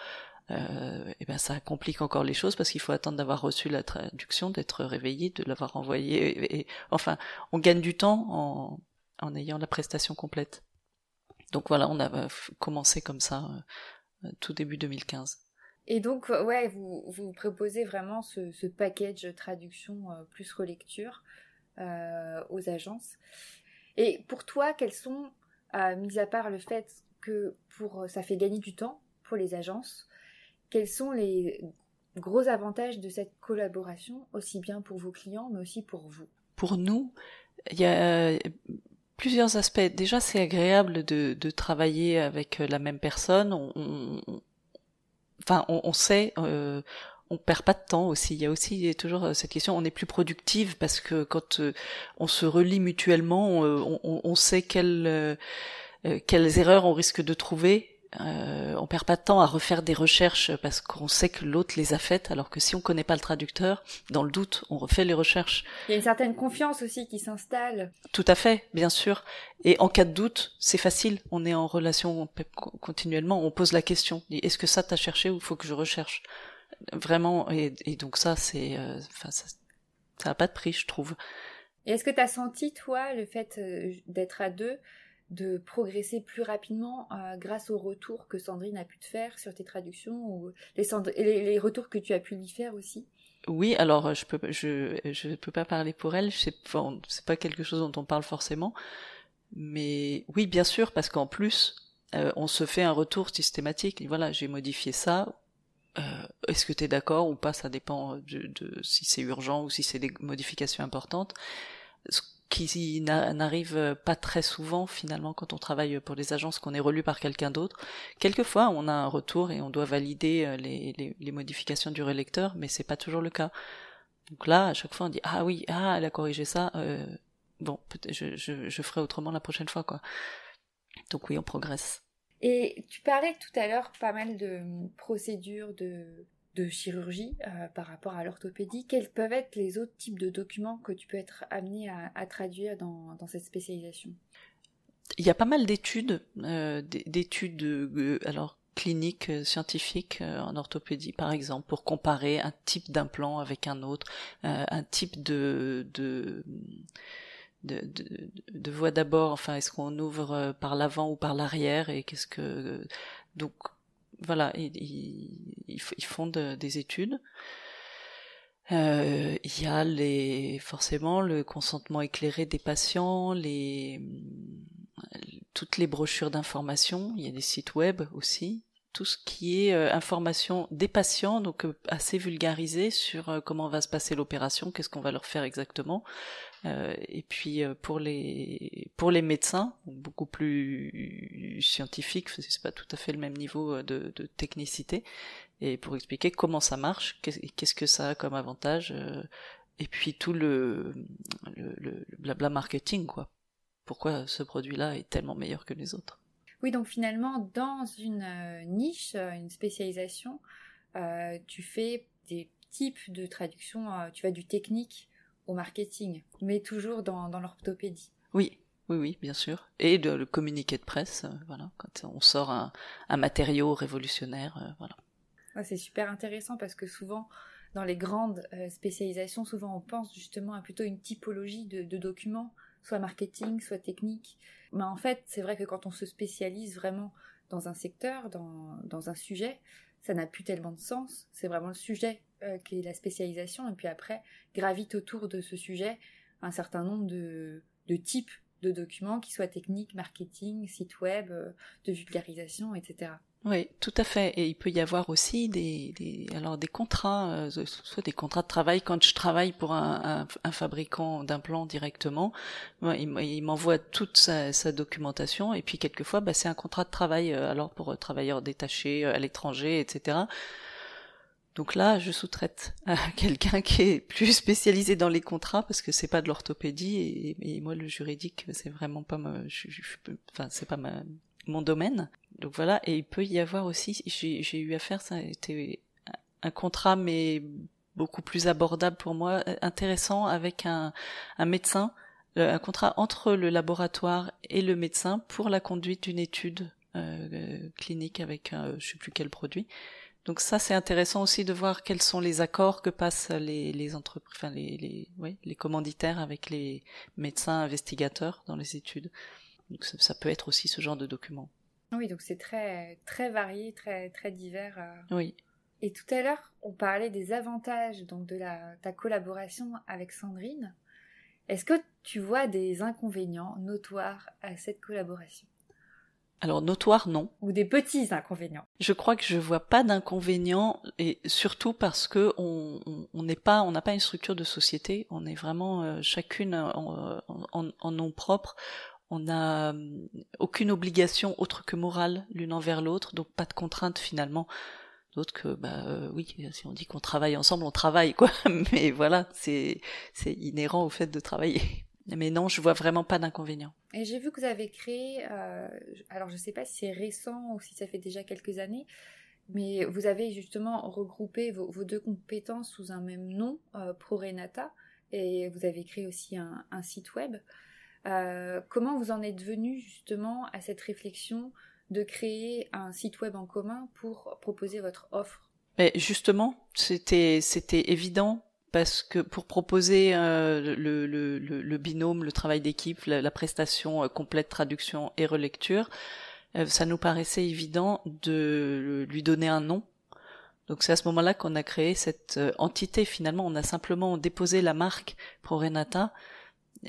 euh, et ben ça complique encore les choses parce qu'il faut attendre d'avoir reçu la traduction, d'être réveillé, de l'avoir envoyé. Et, enfin, on gagne du temps en, en ayant la prestation complète. Donc voilà, on a euh, commencé comme ça euh, euh, tout début 2015. Et donc, ouais, vous, vous proposez vraiment ce, ce package traduction plus relecture aux agences. Et pour toi, quels sont, mis à part le fait que pour ça fait gagner du temps pour les agences, quels sont les gros avantages de cette collaboration, aussi bien pour vos clients, mais aussi pour vous? Pour nous, il y a plusieurs aspects. Déjà, c'est agréable de, travailler avec euh, la même personne. On, enfin, on, sait, euh, on perd pas de temps aussi. Il y a aussi toujours euh, cette question. On est plus productive parce que quand euh, on se relie mutuellement, on, on sait quelles quelles erreurs on risque de trouver euh, on perd pas de temps à refaire des recherches parce qu'on sait que l'autre les a faites, alors que si on connaît pas le traducteur, dans le doute, on refait les recherches. Il y a une certaine confiance aussi qui s'installe. Tout à fait, bien sûr. Et en cas de doute, c'est facile. On est en relation continuellement. On pose la question. Est-ce que ça t'as cherché ou faut que je recherche? Vraiment. Et, donc ça, c'est, euh, enfin, ça, ça a pas de prix, je trouve. Et est-ce que tu as senti, toi, le fait euh, d'être à deux, de progresser plus rapidement euh, grâce aux retours que Sandrine a pu te faire sur tes traductions ou les, les, retours que tu as pu lui faire aussi? Oui, alors je peux je je peux pas parler pour elle, c'est c'est pas quelque chose dont on parle forcément, mais oui bien sûr parce qu'en plus euh, on se fait un retour systématique. voilà, j'ai modifié ça. Euh, est-ce que tu es d'accord ou pas Ça dépend de, de si c'est urgent ou si c'est des modifications importantes qui n'arrive pas très souvent finalement quand on travaille pour les agences qu'on est relu par quelqu'un d'autre. Quelquefois, on a un retour et on doit valider euh, les, les, modifications du relecteur, mais c'est pas toujours le cas. Donc là, à chaque fois, on dit ah oui, ah elle a corrigé ça. Euh, bon, je, je, je ferai autrement la prochaine fois, quoi. Donc oui, on progresse. Et tu parlais tout à l'heure pas mal de procédures, de chirurgie euh, par rapport à l'orthopédie, quels peuvent être les autres types de documents que tu peux être amené à, traduire dans, cette spécialisation? Il y a pas mal d'études, euh, d'études euh, alors cliniques, scientifiques en orthopédie par exemple, pour comparer un type d'implant avec un autre, un type de, de de, de, d'abord, enfin, est-ce qu'on ouvre par l'avant ou par l'arrière et qu'est-ce que donc voilà, ils, ils, font des études. Euh, il y a les forcément le consentement éclairé des patients, les toutes les brochures d'information. Il y a des sites web aussi tout ce qui est euh, information des patients, donc euh, assez vulgarisé sur euh, comment va se passer l'opération, qu'est-ce qu'on va leur faire exactement. Et puis pour les pour les médecins, beaucoup plus scientifique, c'est pas tout à fait le même niveau de, de technicité, et pour expliquer comment ça marche, qu'est-ce que ça a comme avantage et puis tout le, le, blabla marketing, quoi. Pourquoi ce produit-là est tellement meilleur que les autres. Oui, donc finalement, dans une euh, niche, euh, une spécialisation, euh, tu fais des types de traduction, tu vas du technique au marketing, mais toujours dans, dans l'orthopédie. Oui, oui, oui, bien sûr. Et de, le communiqué de presse, voilà, quand on sort un, un matériau révolutionnaire, voilà. c'est super intéressant parce que souvent, dans les grandes spécialisations, souvent on pense justement à plutôt une typologie de, de documents, soit marketing, soit technique. Mais en fait, c'est vrai que quand on se spécialise vraiment dans un secteur, dans, dans un sujet, ça n'a plus tellement de sens. C'est vraiment le sujet euh, qui est la spécialisation. Et puis après, gravite autour de ce sujet un certain nombre de, types de documents, qui soient techniques, marketing, site web, euh, de vulgarisation, etc. Oui, tout à fait. Et il peut y avoir aussi des, des alors des contrats, euh, soit des contrats de travail. Quand je travaille pour un, un, fabricant d'implants directement, il, m'envoie toute sa, sa, documentation et puis quelquefois, bah, c'est un contrat de travail. Euh, alors pour travailleurs détachés à l'étranger, etc. Donc là, je sous-traite à quelqu'un qui est plus spécialisé dans les contrats parce que c'est pas de l'orthopédie et, moi le juridique c'est vraiment pas ma, je, je, enfin c'est pas ma, mon domaine. Donc voilà, et il peut y avoir aussi, j'ai eu à faire, ça a été un contrat, mais beaucoup plus abordable pour moi, intéressant avec un, un médecin, un contrat entre le laboratoire et le médecin pour la conduite d'une étude euh, clinique avec un, je sais plus quel produit. Donc ça c'est intéressant aussi de voir quels sont les accords que passent les, les entreprises, enfin les, les, ouais, les commanditaires avec les médecins investigateurs dans les études. Donc ça, ça peut être aussi ce genre de document. Oui, donc c'est très, très varié, très, très divers. Euh. Oui. Et tout à l'heure, on parlait des avantages donc de la, ta collaboration avec Sandrine. Est-ce que tu vois des inconvénients notoires à cette collaboration? Alors notoires, non. Ou des petits inconvénients? Je crois que je vois pas d'inconvénients et surtout parce que on n'est pas on n'a pas une structure de société. On est vraiment euh, chacune en, en, en, nom propre on n'a hum, aucune obligation autre que morale l'une envers l'autre, donc pas de contrainte finalement. D'autres que bah euh, oui, si on dit qu'on travaille ensemble, on travaille quoi. Mais voilà, c'est inhérent au fait de travailler. Mais non, je vois vraiment pas d'inconvénient. Et j'ai vu que vous avez créé, euh, alors je sais pas si c'est récent ou si ça fait déjà quelques années, mais vous avez justement regroupé vos, deux compétences sous un même nom, euh, ProRenata, et vous avez créé aussi un site web. Euh, comment vous en êtes venu justement à cette réflexion de créer un site web en commun pour proposer votre offre? Mais Justement, c'était évident parce que pour proposer euh, le, le, le, binôme, le travail d'équipe, la, prestation euh, complète traduction et relecture, ça nous paraissait évident de lui donner un nom. Donc c'est à ce moment-là qu'on a créé cette entité. Finalement, on a simplement déposé la marque ProRenata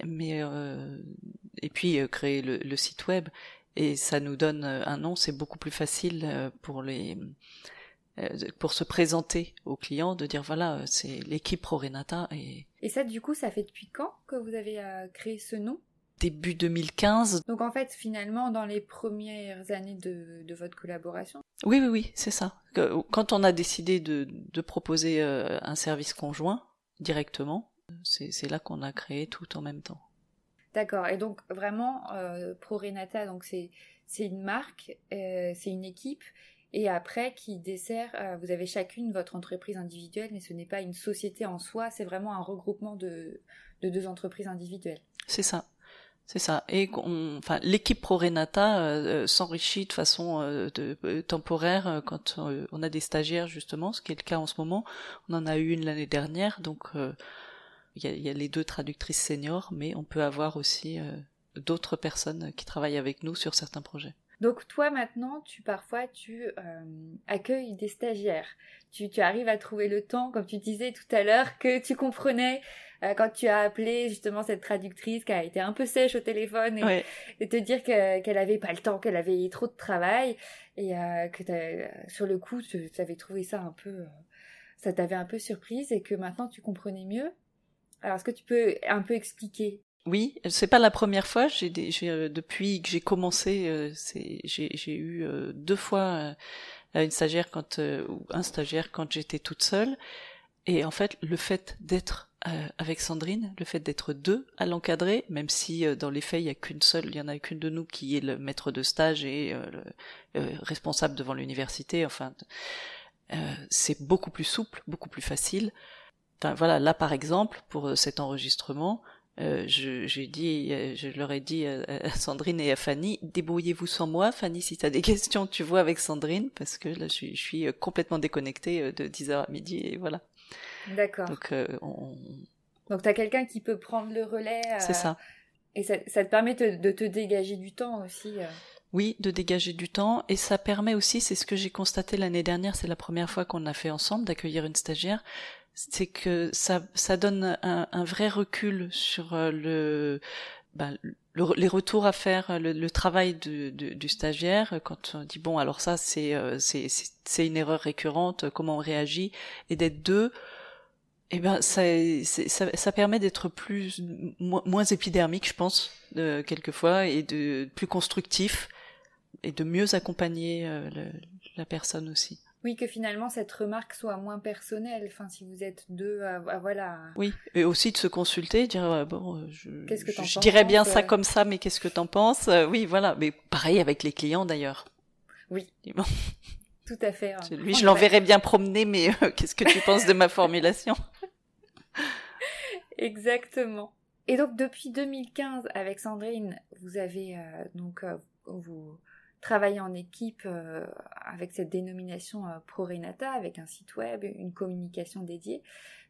mais euh, et puis euh, créer le, le, site web et ça nous donne euh, un nom, c'est beaucoup plus facile pour les pour se présenter aux clients, de dire voilà, c'est l'équipe ProRenata et et ça du coup, ça fait depuis quand que vous avez créé ce nom? Début 2015. Donc en fait, finalement, dans les premières années de, de votre collaboration? Oui, oui, oui, c'est ça. Quand on a décidé de, de proposer un service conjoint directement, c'est là qu'on a créé tout en même temps. D'accord. Et donc vraiment, euh, Pro Renata, donc c'est c'est une marque, euh, c'est une équipe, et après qui dessert. Euh, vous avez chacune votre entreprise individuelle, mais ce n'est pas une société en soi. C'est vraiment un regroupement de de deux entreprises individuelles. C'est ça. C'est ça. Et enfin, l'équipe Pro Renata euh, s'enrichit de façon de, temporaire quand on a des stagiaires justement, ce qui est le cas en ce moment. On en a eu une l'année dernière, donc il y, a, les deux traductrices seniors, mais on peut avoir aussi euh, d'autres personnes qui travaillent avec nous sur certains projets. Donc toi maintenant, tu parfois tu euh, accueilles des stagiaires. Tu, tu, arrives à trouver le temps, comme tu disais tout à l'heure, que tu comprenais euh, quand tu as appelé justement cette traductrice qui a été un peu sèche au téléphone et, te dire qu'elle avait pas le temps, qu'elle avait trop de travail et que sur le coup tu avais trouvé ça un peu, ça t'avait un peu surprise et que maintenant tu comprenais mieux. Alors, est-ce que tu peux un peu expliquer? Oui, c'est pas la première fois. J'ai, euh, depuis que j'ai commencé, euh, j'ai, eu euh, deux fois une stagiaire quand ou un stagiaire quand j'étais toute seule. Et en fait, le fait d'être avec Sandrine, le fait d'être deux à l'encadrer, même si dans les faits il y a qu'une seule, il y en a qu'une de nous qui est le maître de stage et le, responsable devant l'université. Enfin, c'est beaucoup plus souple, beaucoup plus facile. Enfin voilà, là par exemple pour cet enregistrement, je, j'ai dit, je leur ai dit à Sandrine et à Fanny, débrouillez-vous sans moi. Fanny, si tu as des questions, tu vois avec Sandrine, parce que là, je suis, je suis complètement déconnectée de 10h à midi, et voilà. D'accord. Donc, euh, on... Donc tu as quelqu'un qui peut prendre le relais. Euh, c'est ça. Et ça, ça te permet de te dégager du temps aussi. Euh. Oui, de dégager du temps. Et ça permet aussi, c'est ce que j'ai constaté l'année dernière, c'est la première fois qu'on a fait ensemble, d'accueillir une stagiaire, c'est que ça, ça donne un, un vrai recul sur le, bah, le, les retours à faire, le, le travail du, du, du, stagiaire, quand on dit bon alors ça c'est c'est c'est une erreur récurrente, comment on réagit, et d'être deux, eh ben, ça, ça, ça, permet d'être plus moins épidermique, je pense, de, quelquefois, et de plus constructif, et de mieux accompagner euh, la personne aussi. Oui, que finalement cette remarque soit moins personnelle. Enfin, si vous êtes deux, à, voilà. Oui, et aussi de se consulter, dire euh, bon, euh, je, que je dirais bien ça comme ça, mais qu'est-ce que t'en penses Oui, voilà. Mais pareil avec les clients d'ailleurs. Oui. Tout à fait. Hein. Lui, je l'enverrais bien promener, mais qu'est-ce que tu penses de ma formulation? Exactement. Et donc depuis 2015 avec Sandrine, vous avez euh, donc euh, vous travaillez en équipe euh, avec cette dénomination ProRenata, avec un site web, une communication dédiée.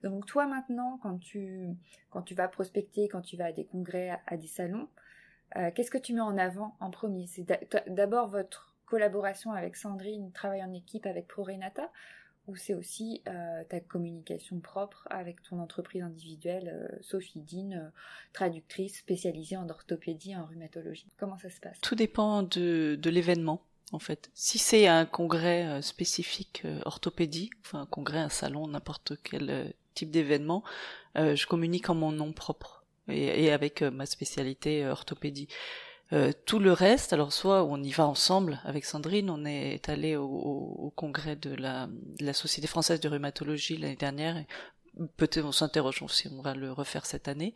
Donc toi maintenant, quand tu quand tu vas prospecter, quand tu vas à des congrès, à, des salons, qu'est-ce que tu mets en avant en premier? C'est d'abord votre collaboration avec Sandrine, travail en équipe avec ProRenata, ou c'est aussi euh, ta communication propre avec ton entreprise individuelle, euh, Sophie Dean, euh, traductrice spécialisée en orthopédie et en rhumatologie. Comment ça se passe? Tout dépend de, de l'événement. En fait, si c'est un congrès spécifique orthopédie, enfin un congrès, un salon, n'importe quel type d'événement, je communique en mon nom propre et, et avec ma spécialité orthopédie. Euh, tout le reste, alors soit on y va ensemble avec Sandrine, on est allé au, congrès de la, Société française de rhumatologie l'année dernière, peut-être on s'interroge si on va le refaire cette année.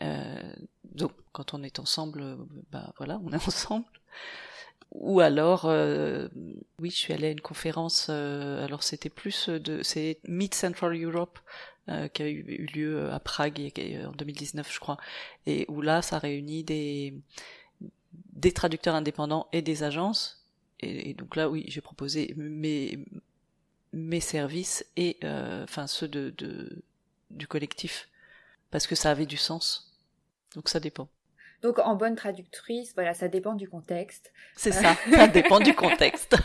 Euh, donc quand on est ensemble, bah voilà, on est ensemble. Ou alors, euh, oui, je suis allée à une conférence. alors c'était plus de, c'est Mid Central Europe qui a eu, eu, lieu à Prague en 2019, je crois, et où là, ça réunit des des traducteurs indépendants et des agences. Et, donc là, oui, j'ai proposé mes, mes services et euh, enfin ceux de, de, du collectif parce que ça avait du sens. Donc ça dépend. Donc en bonne traductrice, voilà, ça dépend du contexte. C'est ça, ça dépend du contexte.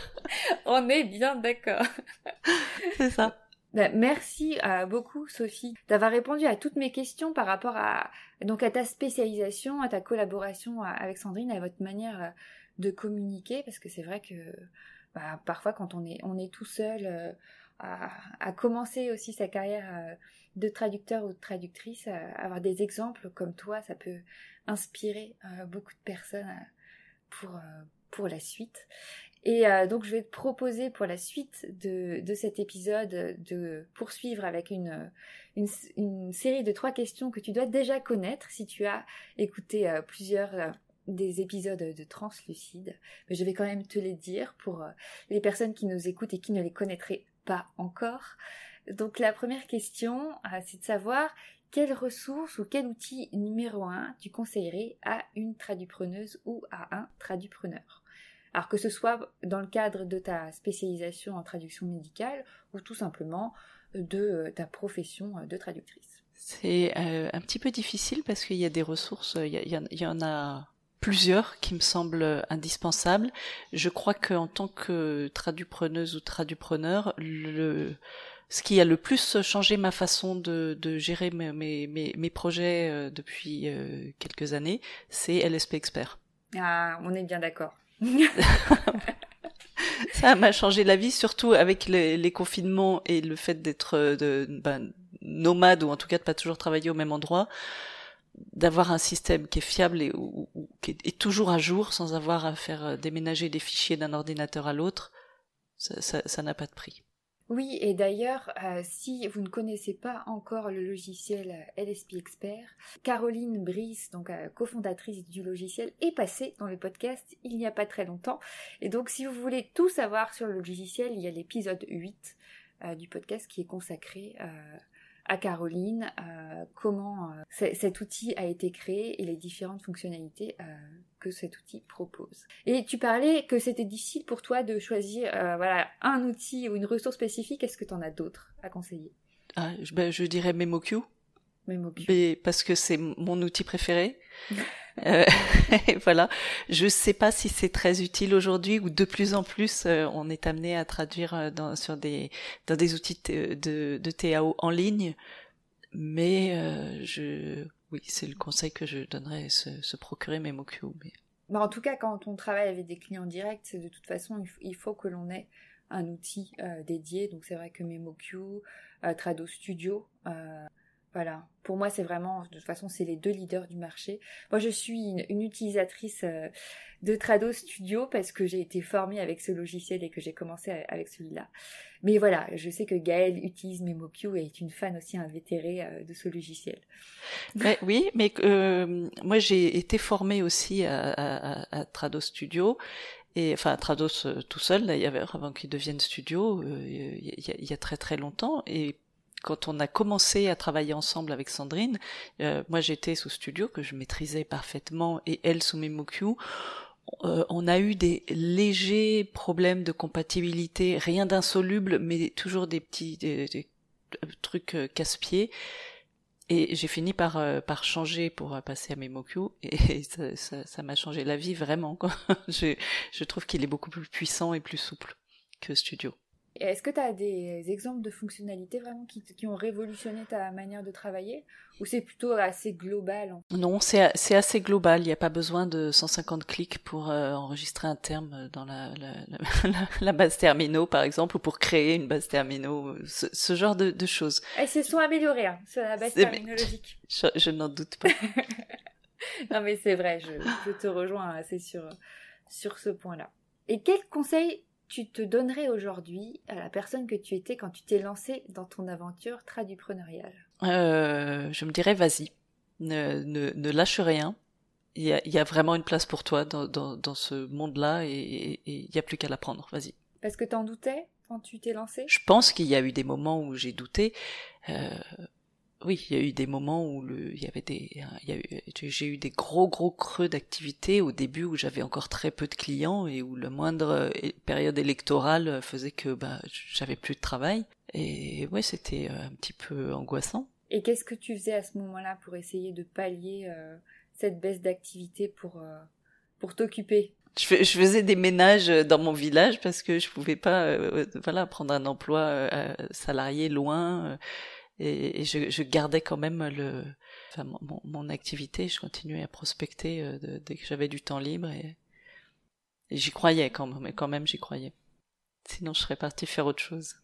On est bien d'accord. C'est ça. Bah, merci euh, beaucoup Sophie d'avoir répondu à toutes mes questions par rapport à donc à ta spécialisation, à ta collaboration euh, avec Sandrine, à votre manière euh, de communiquer parce que c'est vrai que bah, parfois quand on est on est tout seul à, commencer aussi sa carrière de traducteur ou de traductrice, avoir des exemples comme toi, ça peut inspirer beaucoup de personnes pour pour la suite. Et euh, donc je vais te proposer pour la suite de, cet épisode de poursuivre avec une, série de trois questions que tu dois déjà connaître si tu as écouté euh, plusieurs euh, des épisodes de Translucide. Mais je vais quand même te les dire pour les personnes qui nous écoutent et qui ne les connaîtraient pas encore. Donc la première question, c'est de savoir quelle ressource ou quel outil numéro un tu conseillerais à une tradupreneuse ou à un tradupreneur alors que ce soit dans le cadre de ta spécialisation en traduction médicale ou tout simplement de euh, ta profession euh, de traductrice. C'est euh, un petit peu difficile parce qu'il y a des ressources, il y, en a plusieurs qui me semblent indispensables. Je crois qu'en tant que tradupreneuse ou tradupreneur, le, ce qui a le plus changé ma façon de, gérer mes, mes, projets depuis quelques années, c'est LSP Expert. Ah, on est bien d'accord. ça m'a changé la vie, surtout avec les, confinements et le fait d'être euh, ben, nomade ou en tout cas de pas toujours travailler au même endroit, d'avoir un système qui est fiable et qui est, toujours à jour sans avoir à faire euh, déménager des fichiers d'un ordinateur à l'autre, ça n'a pas de prix. Oui, et d'ailleurs, euh, si vous ne connaissez pas encore le logiciel euh, LSP Expert, Caroline Brice, donc euh, cofondatrice du logiciel, est passée dans le podcast il n'y a pas très longtemps. Et donc, si vous voulez tout savoir sur le logiciel, il y a l'épisode 8 du podcast qui est consacré à Caroline euh, comment euh, cet outil a été créé et les différentes fonctionnalités euh, que cet outil propose. Et tu parlais que c'était difficile pour toi de choisir voilà un outil ou une ressource spécifique. Est-ce que tu en as d'autres à conseiller? Ah, je, ben, je dirais MemoQ. MemoQ. parce que c'est mon outil préféré. Euh, voilà. Je sais pas si c'est très utile aujourd'hui ou de plus en plus euh, on est amené à traduire euh, dans, sur des outils de, TAO en ligne, mais je oui c'est le conseil que je donnerais se, se procurer MemoQ. Mais... Bah en tout cas quand on travaille avec des clients directs, c'est de toute façon il, faut que l'on ait un outil dédié. Donc c'est vrai que MemoQ, Trado Studio voilà. Pour moi, c'est vraiment, de toute façon, c'est les deux leaders du marché. Moi, je suis une, utilisatrice euh, de Trado Studio parce que j'ai été formée avec ce logiciel et que j'ai commencé avec celui-là. Mais voilà, je sais que Gaëlle utilise MemoQ et est une fan aussi invétérée euh, de ce logiciel. oui, mais euh, moi, j'ai été formée aussi à, Trado Studio et enfin Trados tout seul d'ailleurs avant qu'il devienne studio il y, a très très longtemps quand on a commencé à travailler ensemble avec Sandrine, euh, moi j'étais sous studio que je maîtrisais parfaitement et elle sous MemoQ. Euh, on a eu des légers problèmes de compatibilité, rien d'insoluble, mais toujours des petits des, trucs euh, casse-pieds. Et j'ai fini par par changer pour passer à MemoQ et ça m'a changé la vie vraiment. je, je trouve qu'il est beaucoup plus puissant et plus souple que Studio. Est-ce que tu as des exemples de fonctionnalités vraiment qui, qui, ont révolutionné ta manière de travailler? Ou c'est plutôt assez global Non, c'est assez global. Il n'y a pas besoin de 150 clics pour euh, enregistrer un terme dans la, la, la, la, base terminaux, par exemple, ou pour créer une base terminaux, ce, ce genre de, de, choses. Elles se sont améliorées hein, sur la base terminologique. Je, je n'en doute pas. non mais c'est vrai, je, je, te rejoins assez sur, sur ce point-là. Et quel conseil tu te donnerais aujourd'hui à la personne que tu étais quand tu t'es lancé dans ton aventure tradupreneuriale euh, Je me dirais vas-y, ne, ne, ne, lâche rien. Il y, a, il y, a, vraiment une place pour toi dans, dans, dans ce monde-là et il n'y a plus qu'à l'apprendre, vas-y. Parce que t'en doutais quand tu t'es lancé? Je pense qu'il y a eu des moments où j'ai douté. Euh, oui, il y a eu des moments où le, il y avait des, il y a eu, j'ai eu des gros gros creux d'activité au début où j'avais encore très peu de clients et où le moindre euh, période électorale faisait que bah j'avais plus de travail et ouais c'était euh, un petit peu angoissant. Et qu'est-ce que tu faisais à ce moment-là pour essayer de pallier euh, cette baisse d'activité pour pour t'occuper? Je, je, faisais des ménages dans mon village parce que je pouvais pas voilà prendre un emploi salarié loin et, je, je, gardais quand même le, enfin, mon, mon, activité. Je continuais à prospecter euh, dès que j'avais du temps libre et, j'y croyais quand même. Mais quand même, j'y croyais. Sinon, je serais partie faire autre chose.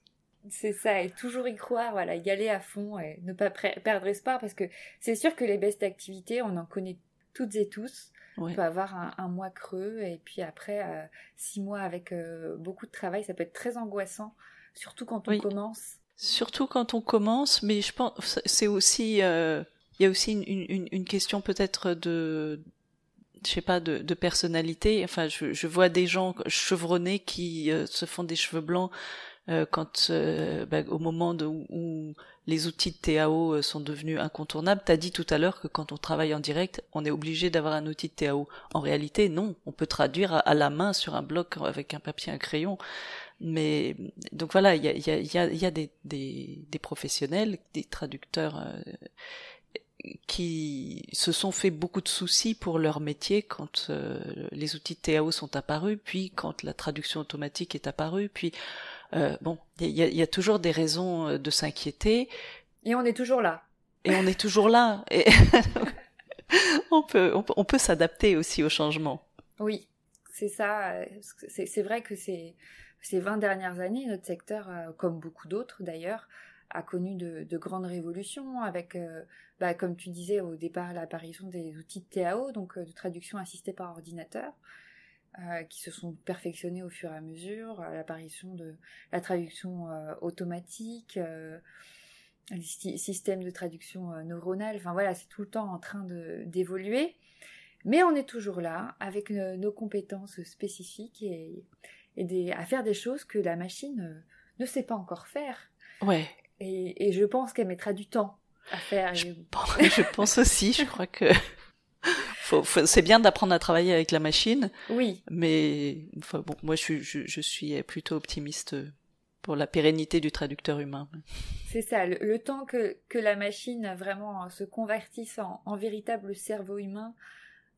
C'est ça, et toujours y croire, voilà, y aller à fond et ne pas perdre espoir parce que c'est sûr que les baisses d'activité, on en connaît toutes et tous. On peut avoir un, un, mois creux et puis après euh, six mois avec euh, beaucoup de travail, ça peut être très angoissant, surtout quand on commence. Surtout quand on commence, mais je pense c'est aussi euh, il y a aussi une, une, une question peut-être de je sais pas de, de personnalité. Enfin, je, je, vois des gens chevronnés qui euh, se font des cheveux blancs euh, quand euh, bah, au moment de, où, les outils de TAO sont devenus incontournables. T'as dit tout à l'heure que quand on travaille en direct, on est obligé d'avoir un outil de TAO. En réalité, non. On peut traduire à, à la main sur un bloc avec un papier, un crayon. Mais donc voilà, il y a, y a, y a des, des, des, professionnels, des traducteurs euh, qui se sont fait beaucoup de soucis pour leur métier quand euh, les outils de TAO sont apparus, puis quand la traduction automatique est apparue, puis euh, bon, il y a, y a, toujours des raisons de s'inquiéter. Et on est toujours là. Et on est toujours là. Et on peut, on peut, on peut s'adapter aussi au changement. Oui, c'est ça. C'est vrai que c'est ces 20 dernières années, notre secteur, euh, comme beaucoup d'autres d'ailleurs, a connu de, grandes révolutions avec, euh, bah, comme tu disais au départ, l'apparition des outils de TAO, donc euh, de traduction assistée par ordinateur. qui se sont perfectionnés au fur et à mesure, l'apparition de la traduction automatique, les systèmes de traduction neuronale, enfin voilà, c'est tout le temps en train d'évoluer. Mais on est toujours là avec nos compétences spécifiques et, à faire des choses que la machine ne sait pas encore faire. Ouais. Et, je pense qu'elle mettra du temps à faire. Je, pense, aussi, je crois que c'est bien d'apprendre à travailler avec la machine. Oui. Mais bon, moi je, je, suis plutôt optimiste pour la pérennité du traducteur humain. C'est ça, le, temps que, que, la machine vraiment se convertisse en, en véritable cerveau humain,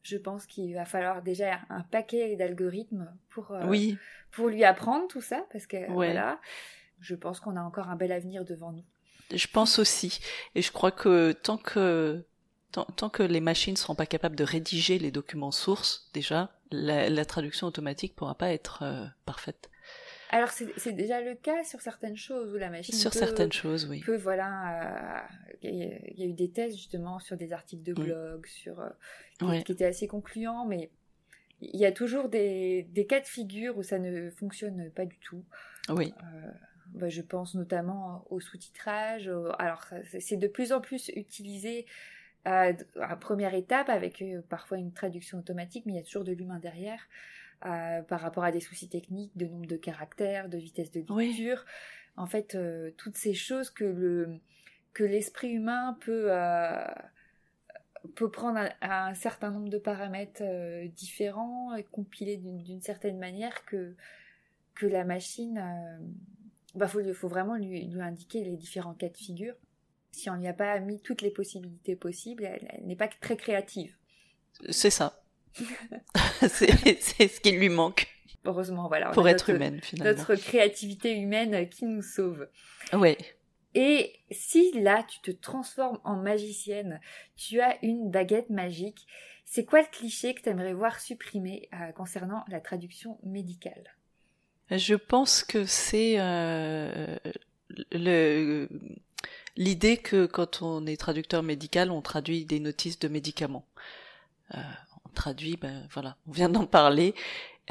je pense qu'il va falloir déjà un paquet d'algorithmes pour, euh, oui. pour lui apprendre tout ça, parce que voilà, je pense qu'on a encore un bel avenir devant nous. Je pense aussi. Et je crois que tant que tant, que les machines ne seront pas capables de rédiger les documents sources, déjà, la, traduction automatique pourra pas être euh, parfaite. Alors c'est déjà le cas sur certaines choses où la machine sur certaines choses, oui. Peut voilà, euh, il y, a eu des tests justement sur des articles de mm. blog, sur euh, qui, étaient assez concluants, mais il y a toujours des, des, cas de figure où ça ne fonctionne pas du tout. Oui. Bah, je pense notamment au sous-titrage. Alors, c'est de plus en plus utilisé à, première étape avec euh, parfois une traduction automatique, mais il y a toujours de l'humain derrière euh, par rapport à des soucis techniques, de nombre de caractères, de vitesse de lecture. En fait, euh, toutes ces choses que le que l'esprit humain peut peut prendre un, certain nombre de paramètres différents et compiler d'une certaine manière que que la machine bah, faut, faut vraiment lui, lui, indiquer les différents cas de figure. Si on n'y a pas mis toutes les possibilités possibles, elle, n'est pas très créative. C'est ça. c'est ce qui lui manque. Heureusement, voilà. Pour être humaine, finalement. Notre créativité humaine qui nous sauve. Ouais. Et si là, tu te transformes en magicienne, tu as une baguette magique, c'est quoi le cliché que tu aimerais voir supprimé euh, concernant la traduction médicale? Je pense que c'est euh, le l'idée que quand on est traducteur médical, on traduit des notices de médicaments. Euh, traduit, ben voilà, on vient d'en parler,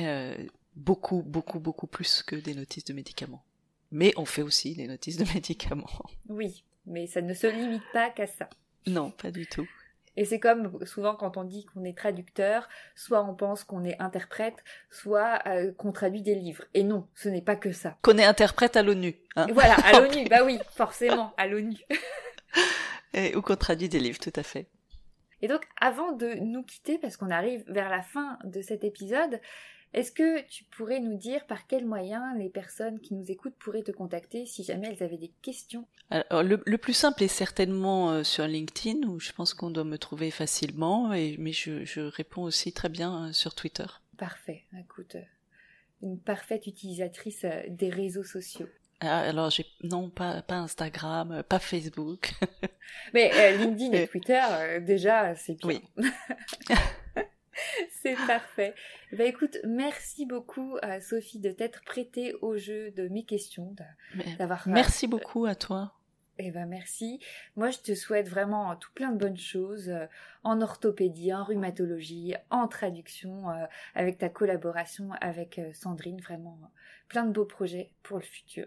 euh, beaucoup, beaucoup, beaucoup plus que des notices de médicaments. Mais on fait aussi des notices de médicaments. Oui, mais ça ne se limite pas qu'à ça. Non, pas du tout. Et c'est comme souvent quand on dit qu'on est traducteur, soit on pense qu'on est interprète, soit euh, qu'on traduit des livres. Et non, ce n'est pas que ça. Qu'on est interprète à l'ONU. Hein voilà, à l'ONU, bah oui, forcément, à l'ONU. ou qu'on traduit des livres, tout à fait. Et donc, avant de nous quitter, parce qu'on arrive vers la fin de cet épisode, est-ce que tu pourrais nous dire par quels moyens les personnes qui nous écoutent pourraient te contacter si jamais elles avaient des questions? Alors, le, plus simple est certainement euh, sur LinkedIn, où je pense qu'on doit me trouver facilement, et, mais je, réponds aussi très bien euh, sur Twitter. Parfait, écoute, euh, une parfaite utilisatrice des réseaux sociaux. Ah, alors j'ai non pas pas Instagram, pas Facebook. Mais LinkedIn et Twitter déjà c'est bien. Oui. C'est parfait. Bah écoute, merci beaucoup à Sophie de t'être prêtée au jeu de mes questions, d'avoir. Merci beaucoup à toi. Eh ben merci. Moi je te souhaite vraiment tout plein de bonnes choses euh, en orthopédie, en rhumatologie, en traduction, euh, avec ta collaboration avec euh, Sandrine, vraiment plein de beaux projets pour le futur.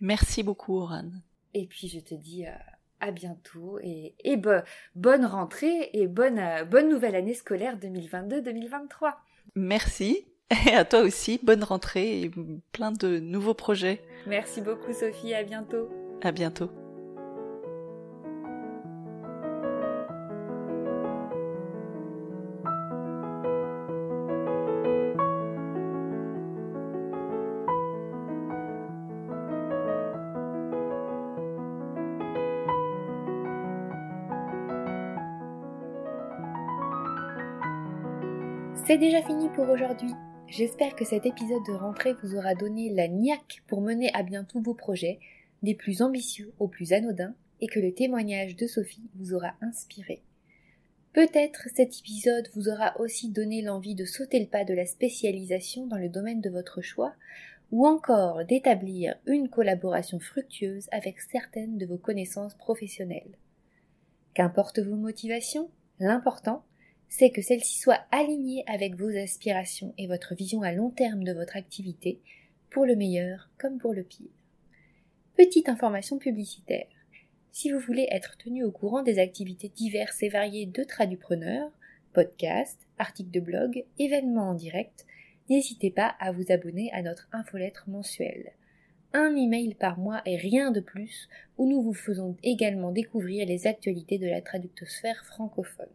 Merci beaucoup Oran. Et puis je te dis à bientôt et, bonne rentrée et bonne, euh, bonne nouvelle année scolaire 2022-2023. Merci et à toi aussi, bonne rentrée et plein de nouveaux projets. Merci beaucoup Sophie, à bientôt. À bientôt. C'est déjà fini pour aujourd'hui. J'espère que cet épisode de rentrée vous aura donné la niaque pour mener à bien tous vos projets, des plus ambitieux aux plus anodins, et que le témoignage de Sophie vous aura inspiré. Peut-être cet épisode vous aura aussi donné l'envie de sauter le pas de la spécialisation dans le domaine de votre choix, ou encore d'établir une collaboration fructueuse avec certaines de vos connaissances professionnelles. Qu'importe vos motivations, l'important, c'est que celle-ci soit alignée avec vos aspirations et votre vision à long terme de votre activité, pour le meilleur comme pour le pire. Petite information publicitaire. Si vous voulez être tenu au courant des activités diverses et variées de Tradupreneur, podcasts, articles de blog, événements en direct, n'hésitez pas à vous abonner à notre infolettre mensuelle. Un email par mois et rien de plus, où nous vous faisons également découvrir les actualités de la traductosphère francophone.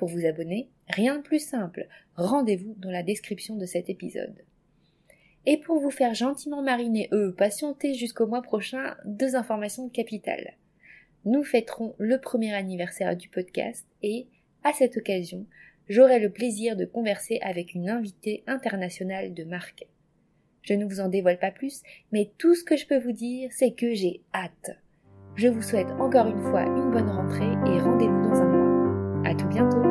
Pour vous abonner, rien de plus simple, rendez-vous dans la description de cet épisode. Et pour vous faire gentiment mariner, eux, patienter jusqu'au mois prochain, deux informations capitales nous fêterons le premier anniversaire du podcast et, à cette occasion, j'aurai le plaisir de converser avec une invitée internationale de marque. Je ne vous en dévoile pas plus, mais tout ce que je peux vous dire, c'est que j'ai hâte. Je vous souhaite encore une fois une bonne rentrée et rendez-vous dans un mois. À tout bientôt!